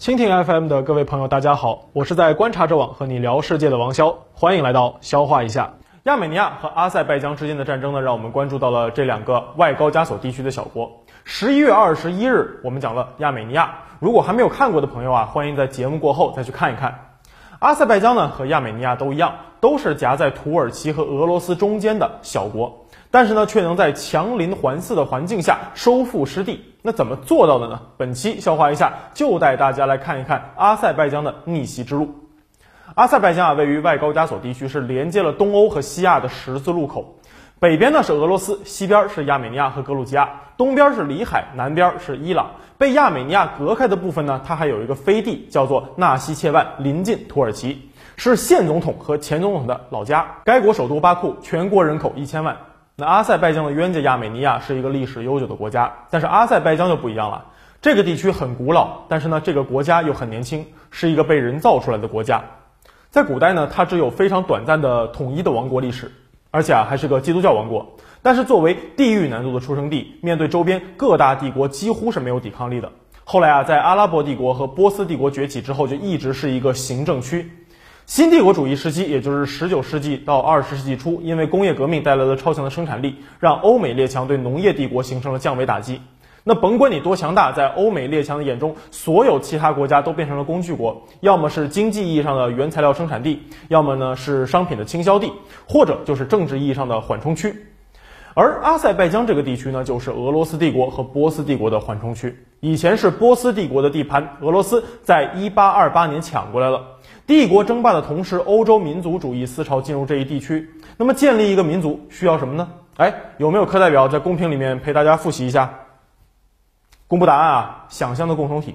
蜻蜓 FM 的各位朋友，大家好，我是在观察者网和你聊世界的王潇，欢迎来到消化一下。亚美尼亚和阿塞拜疆之间的战争呢，让我们关注到了这两个外高加索地区的小国。十一月二十一日，我们讲了亚美尼亚，如果还没有看过的朋友啊，欢迎在节目过后再去看一看。阿塞拜疆呢和亚美尼亚都一样，都是夹在土耳其和俄罗斯中间的小国。但是呢，却能在强邻环伺的环境下收复失地，那怎么做到的呢？本期消化一下，就带大家来看一看阿塞拜疆的逆袭之路。阿塞拜疆啊，位于外高加索地区，是连接了东欧和西亚的十字路口。北边呢是俄罗斯，西边是亚美尼亚和格鲁吉亚，东边是里海，南边是伊朗。被亚美尼亚隔开的部分呢，它还有一个飞地，叫做纳西切万，临近土耳其，是现总统和前总统的老家。该国首都巴库，全国人口一千万。那阿塞拜疆的冤家亚美尼亚是一个历史悠久的国家，但是阿塞拜疆就不一样了。这个地区很古老，但是呢，这个国家又很年轻，是一个被人造出来的国家。在古代呢，它只有非常短暂的统一的王国历史，而且啊，还是个基督教王国。但是作为地域难度的出生地，面对周边各大帝国，几乎是没有抵抗力的。后来啊，在阿拉伯帝国和波斯帝国崛起之后，就一直是一个行政区。新帝国主义时期，也就是十九世纪到二十世纪初，因为工业革命带来了超强的生产力，让欧美列强对农业帝国形成了降维打击。那甭管你多强大，在欧美列强的眼中，所有其他国家都变成了工具国，要么是经济意义上的原材料生产地，要么呢是商品的倾销地，或者就是政治意义上的缓冲区。而阿塞拜疆这个地区呢，就是俄罗斯帝国和波斯帝国的缓冲区。以前是波斯帝国的地盘，俄罗斯在一八二八年抢过来了。帝国争霸的同时，欧洲民族主义思潮进入这一地区。那么，建立一个民族需要什么呢？哎，有没有课代表在公屏里面陪大家复习一下？公布答案啊！想象的共同体。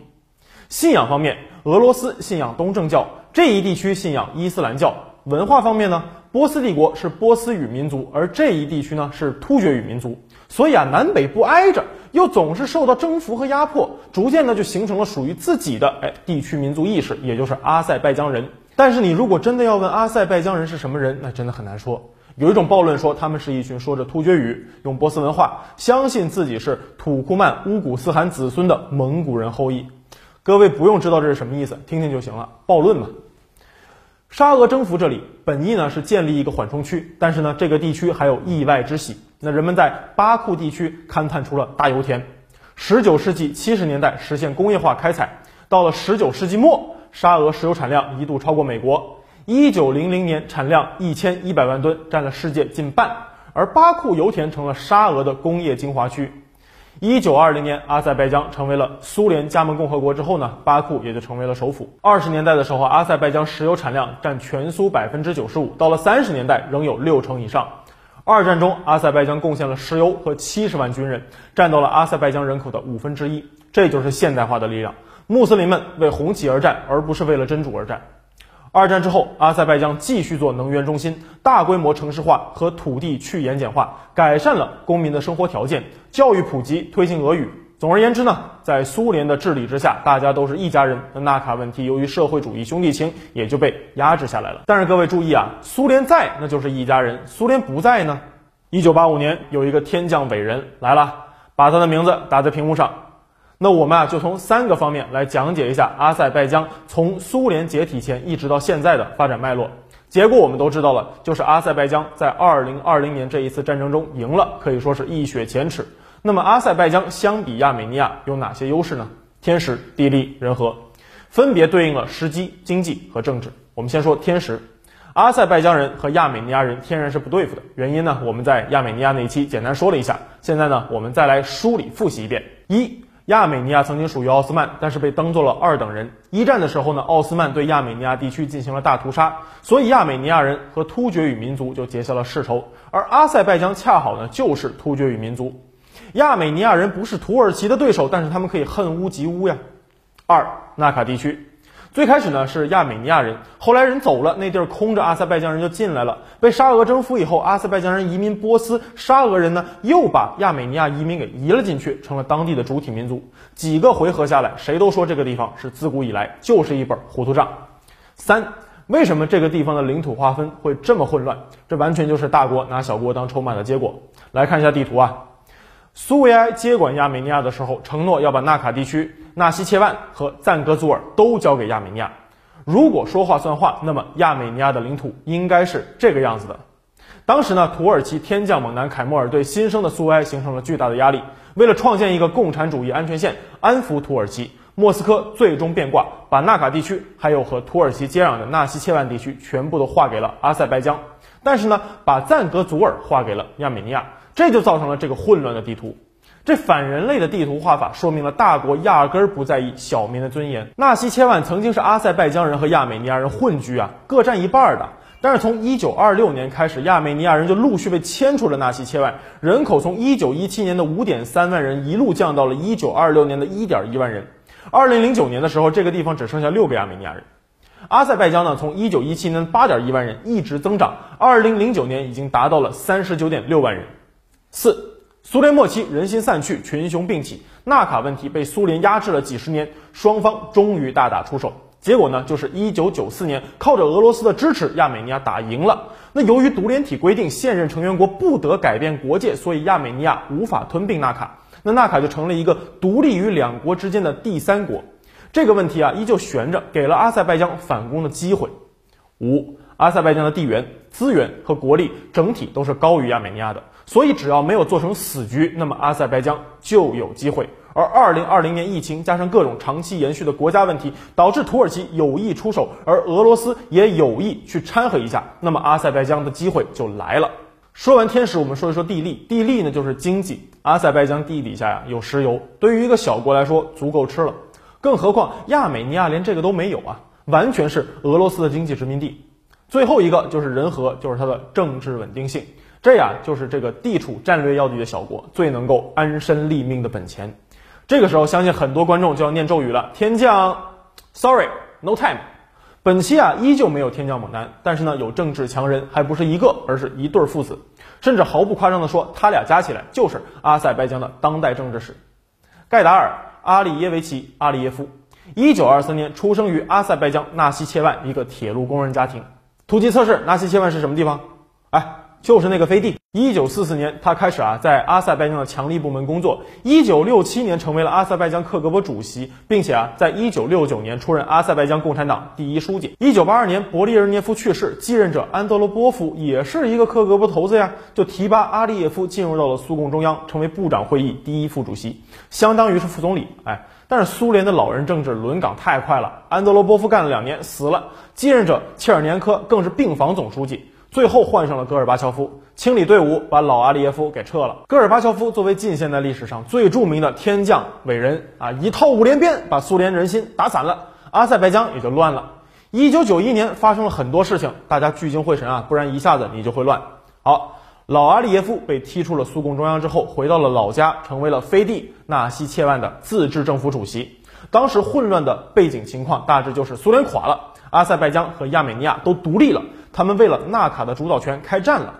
信仰方面，俄罗斯信仰东正教，这一地区信仰伊斯兰教。文化方面呢，波斯帝国是波斯语民族，而这一地区呢是突厥语民族。所以啊，南北不挨着，又总是受到征服和压迫，逐渐呢就形成了属于自己的哎地区民族意识，也就是阿塞拜疆人。但是你如果真的要问阿塞拜疆人是什么人，那真的很难说。有一种暴论说他们是一群说着突厥语、用波斯文化、相信自己是土库曼乌古斯汗子孙的蒙古人后裔。各位不用知道这是什么意思，听听就行了。暴论嘛。沙俄征服这里，本意呢是建立一个缓冲区，但是呢这个地区还有意外之喜。那人们在巴库地区勘探出了大油田。十九世纪七十年代实现工业化开采，到了十九世纪末，沙俄石油产量一度超过美国。一九零零年产量一千一百万吨，占了世界近半。而巴库油田成了沙俄的工业精华区。一九二零年，阿塞拜疆成为了苏联加盟共和国之后呢，巴库也就成为了首府。二十年代的时候，阿塞拜疆石油产量占全苏百分之九十五，到了三十年代仍有六成以上。二战中，阿塞拜疆贡献了石油和七十万军人，占到了阿塞拜疆人口的五分之一。这就是现代化的力量。穆斯林们为红旗而战，而不是为了真主而战。二战之后，阿塞拜疆继续做能源中心，大规模城市化和土地去盐碱化，改善了公民的生活条件，教育普及，推行俄语。总而言之呢，在苏联的治理之下，大家都是一家人。那纳卡问题由于社会主义兄弟情也就被压制下来了。但是各位注意啊，苏联在那就是一家人，苏联不在呢？一九八五年有一个天降伟人来了，把他的名字打在屏幕上。那我们啊，就从三个方面来讲解一下阿塞拜疆从苏联解体前一直到现在的发展脉络。结果我们都知道了，就是阿塞拜疆在二零二零年这一次战争中赢了，可以说是一雪前耻。那么阿塞拜疆相比亚美尼亚有哪些优势呢？天时、地利、人和，分别对应了时机、经济和政治。我们先说天时，阿塞拜疆人和亚美尼亚人天然是不对付的。原因呢，我们在亚美尼亚那一期简单说了一下。现在呢，我们再来梳理复习一遍。一亚美尼亚曾经属于奥斯曼，但是被当做了二等人。一战的时候呢，奥斯曼对亚美尼亚地区进行了大屠杀，所以亚美尼亚人和突厥语民族就结下了世仇。而阿塞拜疆恰好呢就是突厥语民族，亚美尼亚人不是土耳其的对手，但是他们可以恨乌及乌呀。二纳卡地区。最开始呢是亚美尼亚人，后来人走了，那地儿空着，阿塞拜疆人就进来了。被沙俄征服以后，阿塞拜疆人移民波斯，沙俄人呢又把亚美尼亚移民给移了进去，成了当地的主体民族。几个回合下来，谁都说这个地方是自古以来就是一本糊涂账。三，为什么这个地方的领土划分会这么混乱？这完全就是大国拿小国当筹码的结果。来看一下地图啊。苏维埃接管亚美尼亚的时候，承诺要把纳卡地区、纳西切万和赞格祖尔都交给亚美尼亚。如果说话算话，那么亚美尼亚的领土应该是这个样子的。当时呢，土耳其天降猛男凯莫尔对新生的苏维埃形成了巨大的压力。为了创建一个共产主义安全线，安抚土耳其，莫斯科最终变卦，把纳卡地区还有和土耳其接壤的纳西切万地区全部都划给了阿塞拜疆。但是呢，把赞格祖尔划给了亚美尼亚，这就造成了这个混乱的地图。这反人类的地图画法，说明了大国压根儿不在意小民的尊严。纳西切万曾经是阿塞拜疆人和亚美尼亚人混居啊，各占一半的。但是从一九二六年开始，亚美尼亚人就陆续被迁出了纳西切万，人口从一九一七年的五点三万人一路降到了一九二六年的一点一万人。二零零九年的时候，这个地方只剩下六个亚美尼亚人。阿塞拜疆呢，从一九一七年八点一万人一直增长，二零零九年已经达到了三十九点六万人。四，苏联末期人心散去，群雄并起，纳卡问题被苏联压制了几十年，双方终于大打出手。结果呢，就是一九九四年，靠着俄罗斯的支持，亚美尼亚打赢了。那由于独联体规定，现任成员国不得改变国界，所以亚美尼亚无法吞并纳卡，那纳卡就成了一个独立于两国之间的第三国。这个问题啊，依旧悬着，给了阿塞拜疆反攻的机会。五，阿塞拜疆的地缘资源和国力整体都是高于亚美尼亚的，所以只要没有做成死局，那么阿塞拜疆就有机会。而二零二零年疫情加上各种长期延续的国家问题，导致土耳其有意出手，而俄罗斯也有意去掺和一下，那么阿塞拜疆的机会就来了。说完天时，我们说一说地利。地利呢，就是经济。阿塞拜疆地底下呀有石油，对于一个小国来说足够吃了。更何况亚美尼亚连这个都没有啊，完全是俄罗斯的经济殖民地。最后一个就是人和，就是它的政治稳定性。这呀，就是这个地处战略要地的小国最能够安身立命的本钱。这个时候，相信很多观众就要念咒语了。天降，Sorry，No time。本期啊，依旧没有天降猛男，但是呢，有政治强人，还不是一个，而是一对父子。甚至毫不夸张地说，他俩加起来就是阿塞拜疆的当代政治史。盖达尔·阿里耶维奇·阿里耶夫，一九二三年出生于阿塞拜疆纳西切万一个铁路工人家庭。突击测试，纳西切万是什么地方？哎。就是那个飞地。一九四四年，他开始啊在阿塞拜疆的强力部门工作。一九六七年，成为了阿塞拜疆克格勃主席，并且啊在一九六九年出任阿塞拜疆共产党第一书记。一九八二年，勃列日涅夫去世，继任者安德罗波夫也是一个克格勃头子呀，就提拔阿利耶夫进入到了苏共中央，成为部长会议第一副主席，相当于是副总理。哎，但是苏联的老人政治轮岗太快了，安德罗波夫干了两年死了，继任者切尔年科更是病房总书记。最后换上了戈尔巴乔夫，清理队伍，把老阿里耶夫给撤了。戈尔巴乔夫作为近现代历史上最著名的天降伟人啊，一套五连鞭把苏联人心打散了，阿塞拜疆也就乱了。一九九一年发生了很多事情，大家聚精会神啊，不然一下子你就会乱。好，老阿里耶夫被踢出了苏共中央之后，回到了老家，成为了飞地纳西切万的自治政府主席。当时混乱的背景情况大致就是苏联垮了，阿塞拜疆和亚美尼亚都独立了。他们为了纳卡的主导权开战了。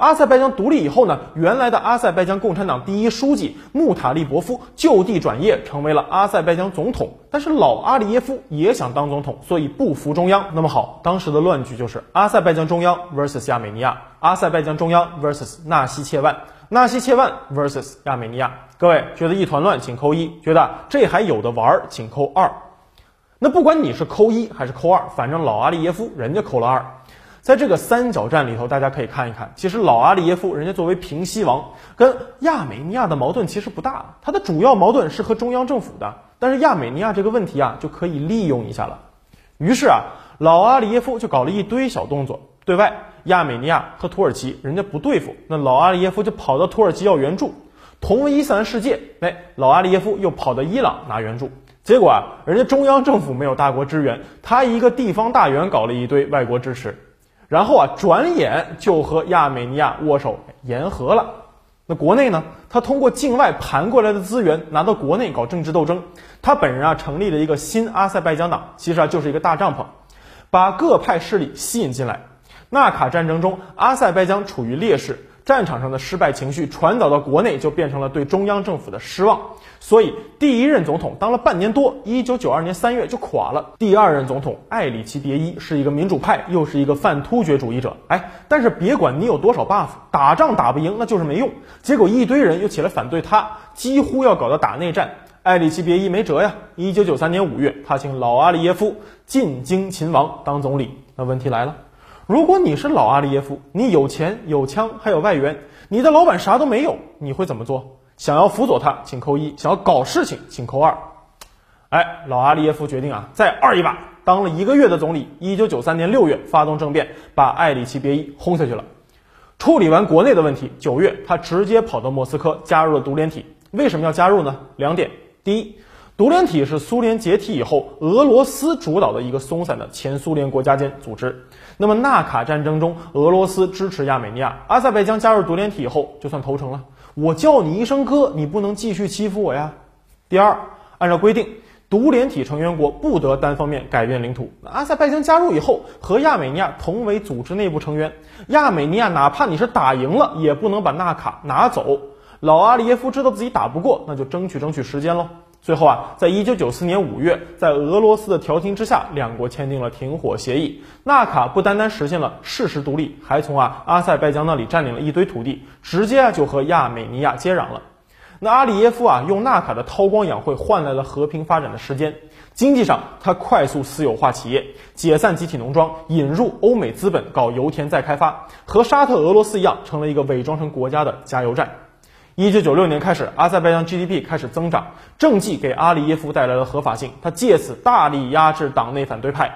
阿塞拜疆独立以后呢，原来的阿塞拜疆共产党第一书记穆塔利伯夫就地转业，成为了阿塞拜疆总统。但是老阿里耶夫也想当总统，所以不服中央。那么好，当时的乱局就是阿塞拜疆中央 vs 亚美尼亚，阿塞拜疆中央 vs 纳西切万，纳西切万 vs 亚美尼亚。各位觉得一团乱，请扣一；觉得这还有的玩，请扣二。那不管你是扣一还是扣二，反正老阿里耶夫人家扣了二。在这个三角战里头，大家可以看一看，其实老阿里耶夫人家作为平西王，跟亚美尼亚的矛盾其实不大，他的主要矛盾是和中央政府的。但是亚美尼亚这个问题啊，就可以利用一下了。于是啊，老阿里耶夫就搞了一堆小动作，对外亚美尼亚和土耳其人家不对付，那老阿里耶夫就跑到土耳其要援助。同为伊斯兰世界，哎，老阿里耶夫又跑到伊朗拿援助。结果啊，人家中央政府没有大国支援，他一个地方大员搞了一堆外国支持。然后啊，转眼就和亚美尼亚握手言和了。那国内呢？他通过境外盘过来的资源拿到国内搞政治斗争。他本人啊，成立了一个新阿塞拜疆党，其实啊就是一个大帐篷，把各派势力吸引进来。纳卡战争中，阿塞拜疆处于劣势。战场上的失败情绪传导到国内，就变成了对中央政府的失望。所以第一任总统当了半年多，一九九二年三月就垮了。第二任总统艾里奇别伊是一个民主派，又是一个泛突厥主义者。哎，但是别管你有多少 buff，打仗打不赢那就是没用。结果一堆人又起来反对他，几乎要搞到打内战。艾里奇别伊没辙呀。一九九三年五月，他请老阿利耶夫进京勤王当总理。那问题来了，如果你是老阿利耶夫，你有钱有枪还有外援，你的老板啥都没有，你会怎么做？想要辅佐他，请扣一；想要搞事情，请扣二。哎，老阿利耶夫决定啊，再二一把，当了一个月的总理。一九九三年六月发动政变，把艾里奇别伊轰下去了。处理完国内的问题，九月他直接跑到莫斯科加入了独联体。为什么要加入呢？两点：第一，独联体是苏联解体以后俄罗斯主导的一个松散的前苏联国家间组织。那么纳卡战争中，俄罗斯支持亚美尼亚，阿塞拜疆加入独联体以后，就算投诚了。我叫你一声哥，你不能继续欺负我呀。第二，按照规定，独联体成员国不得单方面改变领土。阿塞拜疆加入以后，和亚美尼亚同为组织内部成员。亚美尼亚哪怕你是打赢了，也不能把纳卡拿走。老阿里耶夫知道自己打不过，那就争取争取时间喽。最后啊，在一九九四年五月，在俄罗斯的调停之下，两国签订了停火协议。纳卡不单单实现了事实独立，还从啊阿塞拜疆那里占领了一堆土地，直接啊就和亚美尼亚接壤了。那阿里耶夫啊用纳卡的韬光养晦换来了和平发展的时间。经济上，他快速私有化企业，解散集体农庄，引入欧美资本搞油田再开发，和沙特俄罗斯一样，成了一个伪装成国家的加油站。一九九六年开始，阿塞拜疆 GDP 开始增长，政绩给阿里耶夫带来了合法性，他借此大力压制党内反对派。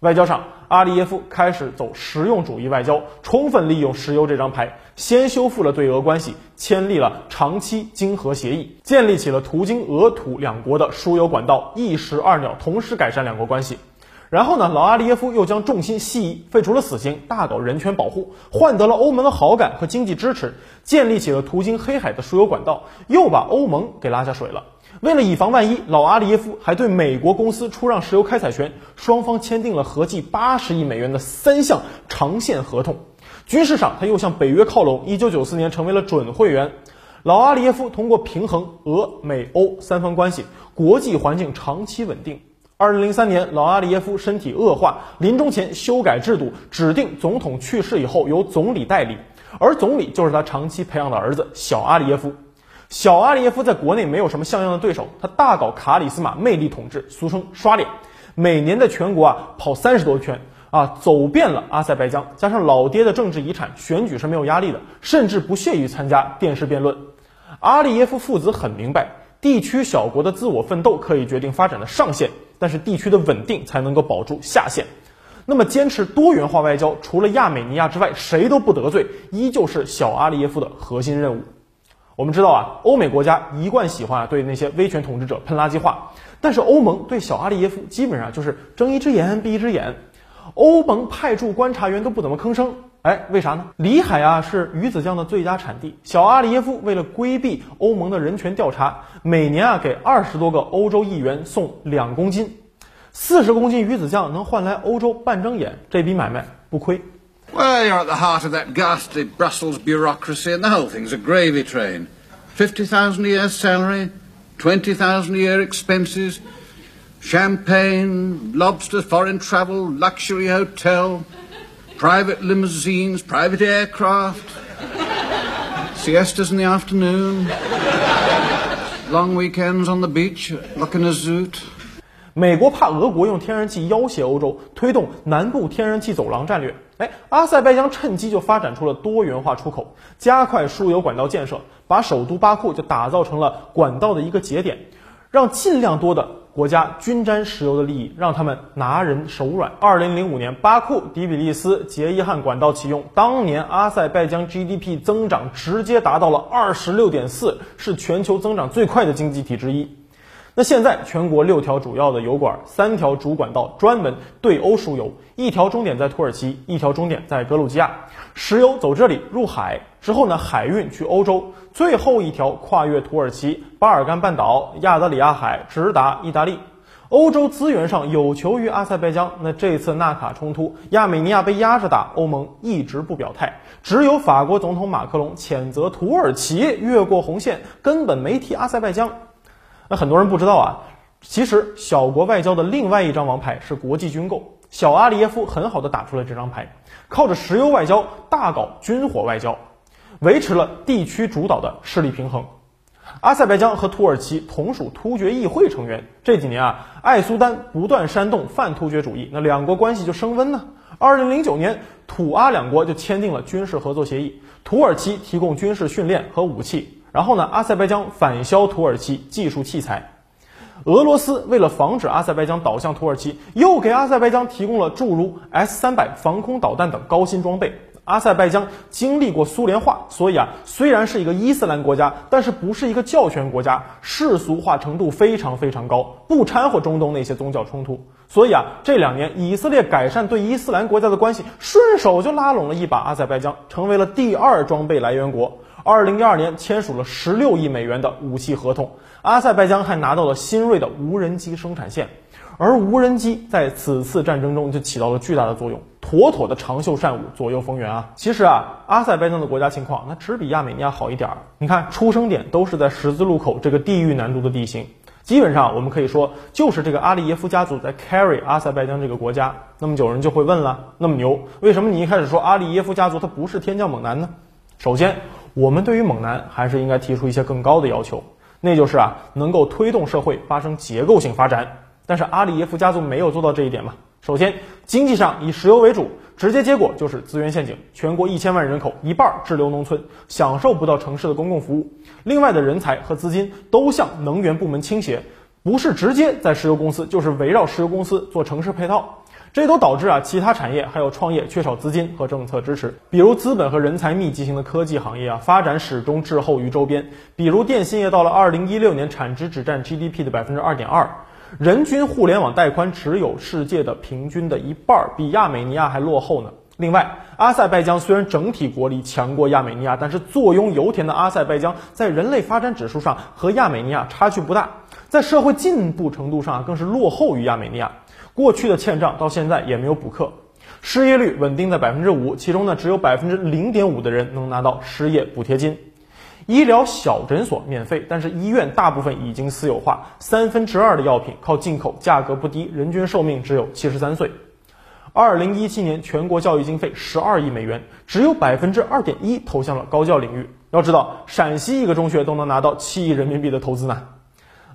外交上，阿里耶夫开始走实用主义外交，充分利用石油这张牌，先修复了对俄关系，签立了长期经合协议，建立起了途经俄土两国的输油管道，一石二鸟，同时改善两国关系。然后呢，老阿利耶夫又将重心西移，废除了死刑，大搞人权保护，换得了欧盟的好感和经济支持，建立起了途经黑海的输油管道，又把欧盟给拉下水了。为了以防万一，老阿利耶夫还对美国公司出让石油开采权，双方签订了合计八十亿美元的三项长线合同。军事上，他又向北约靠拢，一九九四年成为了准会员。老阿利耶夫通过平衡俄美欧三方关系，国际环境长期稳定。二零零三年，老阿里耶夫身体恶化，临终前修改制度，指定总统去世以后由总理代理，而总理就是他长期培养的儿子小阿里耶夫。小阿里耶夫在国内没有什么像样的对手，他大搞卡里斯马魅力统治，俗称刷脸，每年在全国啊跑三十多圈啊，走遍了阿塞拜疆，加上老爹的政治遗产，选举是没有压力的，甚至不屑于参加电视辩论。阿里耶夫父子很明白，地区小国的自我奋斗可以决定发展的上限。但是地区的稳定才能够保住下限。那么坚持多元化外交，除了亚美尼亚之外，谁都不得罪，依旧是小阿利耶夫的核心任务。我们知道啊，欧美国家一贯喜欢啊对那些威权统治者喷垃圾话，但是欧盟对小阿利耶夫基本上就是睁一只眼闭一只眼。欧盟派驻观察员都不怎么吭声。哎，为啥呢？里海啊是鱼子酱的最佳产地。小阿里耶夫为了规避欧盟的人权调查，每年啊给二十多个欧洲议员送两公斤，四十公斤鱼子酱能换来欧洲半睁眼，这笔买卖不亏。Well, you're at the heart of that ghastly Brussels bureaucracy, and the whole thing's a gravy train. Fifty thousand a year salary, twenty thousand a year expenses, champagne, lobster, foreign travel, luxury hotel. Private limousines, private aircraft, siestas in the afternoon, long weekends on the beach, looking a zoot. 美国怕俄国用天然气要挟欧洲，推动南部天然气走廊战略。哎，阿塞拜疆趁机就发展出了多元化出口，加快输油管道建设，把首都巴库就打造成了管道的一个节点，让尽量多的。国家均沾石油的利益，让他们拿人手软。二零零五年，巴库迪比利斯杰伊汉管道启用，当年阿塞拜疆 GDP 增长直接达到了二十六点四，是全球增长最快的经济体之一。那现在全国六条主要的油管，三条主管道专门对欧输油，一条终点在土耳其，一条终点在格鲁吉亚，石油走这里入海之后呢，海运去欧洲，最后一条跨越土耳其、巴尔干半岛、亚得里亚海直达意大利。欧洲资源上有求于阿塞拜疆，那这次纳卡冲突，亚美尼亚被压着打，欧盟一直不表态，只有法国总统马克龙谴责土耳其越过红线，根本没提阿塞拜疆。那很多人不知道啊，其实小国外交的另外一张王牌是国际军购，小阿里耶夫很好的打出了这张牌，靠着石油外交大搞军火外交，维持了地区主导的势力平衡。阿塞拜疆和土耳其同属突厥议会成员。这几年啊，艾苏丹不断煽动泛突厥主义，那两国关系就升温呢。二零零九年，土阿两国就签订了军事合作协议，土耳其提供军事训练和武器，然后呢，阿塞拜疆反销土耳其技术器材。俄罗斯为了防止阿塞拜疆倒向土耳其，又给阿塞拜疆提供了诸如 S 三百防空导弹等高新装备。阿塞拜疆经历过苏联化，所以啊，虽然是一个伊斯兰国家，但是不是一个教权国家，世俗化程度非常非常高，不掺和中东那些宗教冲突。所以啊，这两年以色列改善对伊斯兰国家的关系，顺手就拉拢了一把阿塞拜疆，成为了第二装备来源国。二零一二年签署了十六亿美元的武器合同，阿塞拜疆还拿到了新锐的无人机生产线。而无人机在此次战争中就起到了巨大的作用，妥妥的长袖善舞，左右逢源啊！其实啊，阿塞拜疆的国家情况那只比亚美尼亚好一点儿。你看，出生点都是在十字路口这个地域难度的地形，基本上我们可以说就是这个阿里耶夫家族在 carry 阿塞拜疆这个国家。那么有人就会问了，那么牛，为什么你一开始说阿里耶夫家族他不是天降猛男呢？首先，我们对于猛男还是应该提出一些更高的要求，那就是啊，能够推动社会发生结构性发展。但是阿里耶夫家族没有做到这一点嘛？首先，经济上以石油为主，直接结果就是资源陷阱，全国一千万人口一半滞留农村，享受不到城市的公共服务。另外的人才和资金都向能源部门倾斜，不是直接在石油公司，就是围绕石油公司做城市配套，这都导致啊其他产业还有创业缺少资金和政策支持。比如资本和人才密集型的科技行业啊，发展始终滞后于周边。比如电信业到了二零一六年产值只占 GDP 的百分之二点二。人均互联网带宽只有世界的平均的一半，比亚美尼亚还落后呢。另外，阿塞拜疆虽然整体国力强过亚美尼亚，但是坐拥油田的阿塞拜疆在人类发展指数上和亚美尼亚差距不大，在社会进步程度上更是落后于亚美尼亚。过去的欠账到现在也没有补课，失业率稳定在百分之五，其中呢只有百分之零点五的人能拿到失业补贴金。医疗小诊所免费，但是医院大部分已经私有化，三分之二的药品靠进口，价格不低，人均寿命只有七十三岁。二零一七年全国教育经费十二亿美元，只有百分之二点一投向了高教领域。要知道，陕西一个中学都能拿到七亿人民币的投资呢。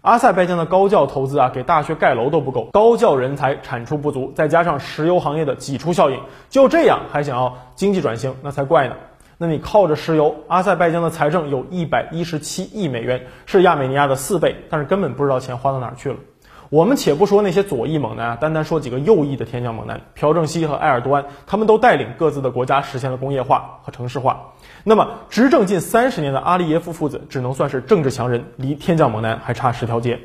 阿塞拜疆的高教投资啊，给大学盖楼都不够，高教人才产出不足，再加上石油行业的挤出效应，就这样还想要经济转型，那才怪呢。那你靠着石油，阿塞拜疆的财政有一百一十七亿美元，是亚美尼亚的四倍，但是根本不知道钱花到哪儿去了。我们且不说那些左翼猛男啊，单单说几个右翼的天降猛男，朴正熙和埃尔多安，他们都带领各自的国家实现了工业化和城市化。那么执政近三十年的阿利耶夫父子，只能算是政治强人，离天降猛男还差十条街。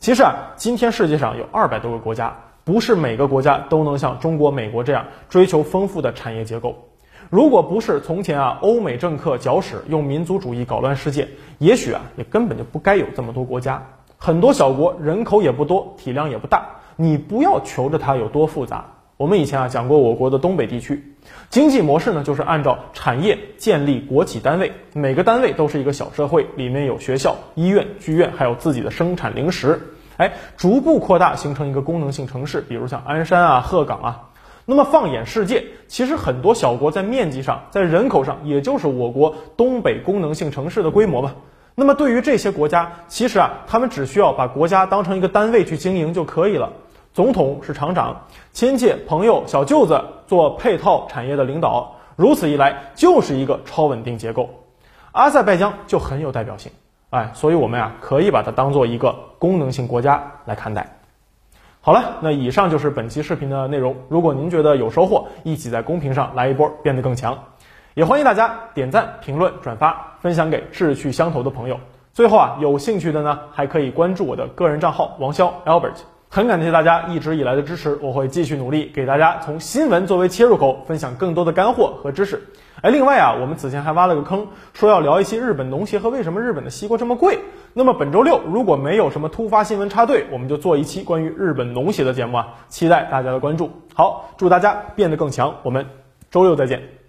其实啊，今天世界上有二百多个国家，不是每个国家都能像中国、美国这样追求丰富的产业结构。如果不是从前啊，欧美政客搅屎，用民族主义搞乱世界，也许啊，也根本就不该有这么多国家。很多小国人口也不多，体量也不大，你不要求着它有多复杂。我们以前啊讲过，我国的东北地区经济模式呢，就是按照产业建立国企单位，每个单位都是一个小社会，里面有学校、医院、剧院，还有自己的生产零食，哎，逐步扩大，形成一个功能性城市，比如像鞍山啊、鹤岗啊。那么放眼世界，其实很多小国在面积上、在人口上，也就是我国东北功能性城市的规模吧。那么对于这些国家，其实啊，他们只需要把国家当成一个单位去经营就可以了。总统是厂长，亲戚、朋友、小舅子做配套产业的领导，如此一来就是一个超稳定结构。阿塞拜疆就很有代表性，哎，所以我们啊可以把它当做一个功能性国家来看待。好了，那以上就是本期视频的内容。如果您觉得有收获，一起在公屏上来一波，变得更强。也欢迎大家点赞、评论、转发，分享给志趣相投的朋友。最后啊，有兴趣的呢，还可以关注我的个人账号王潇 Albert。很感谢大家一直以来的支持，我会继续努力，给大家从新闻作为切入口，分享更多的干货和知识。哎，另外啊，我们此前还挖了个坑，说要聊一期日本农协和为什么日本的西瓜这么贵。那么本周六如果没有什么突发新闻插队，我们就做一期关于日本农协的节目啊，期待大家的关注。好，祝大家变得更强，我们周六再见。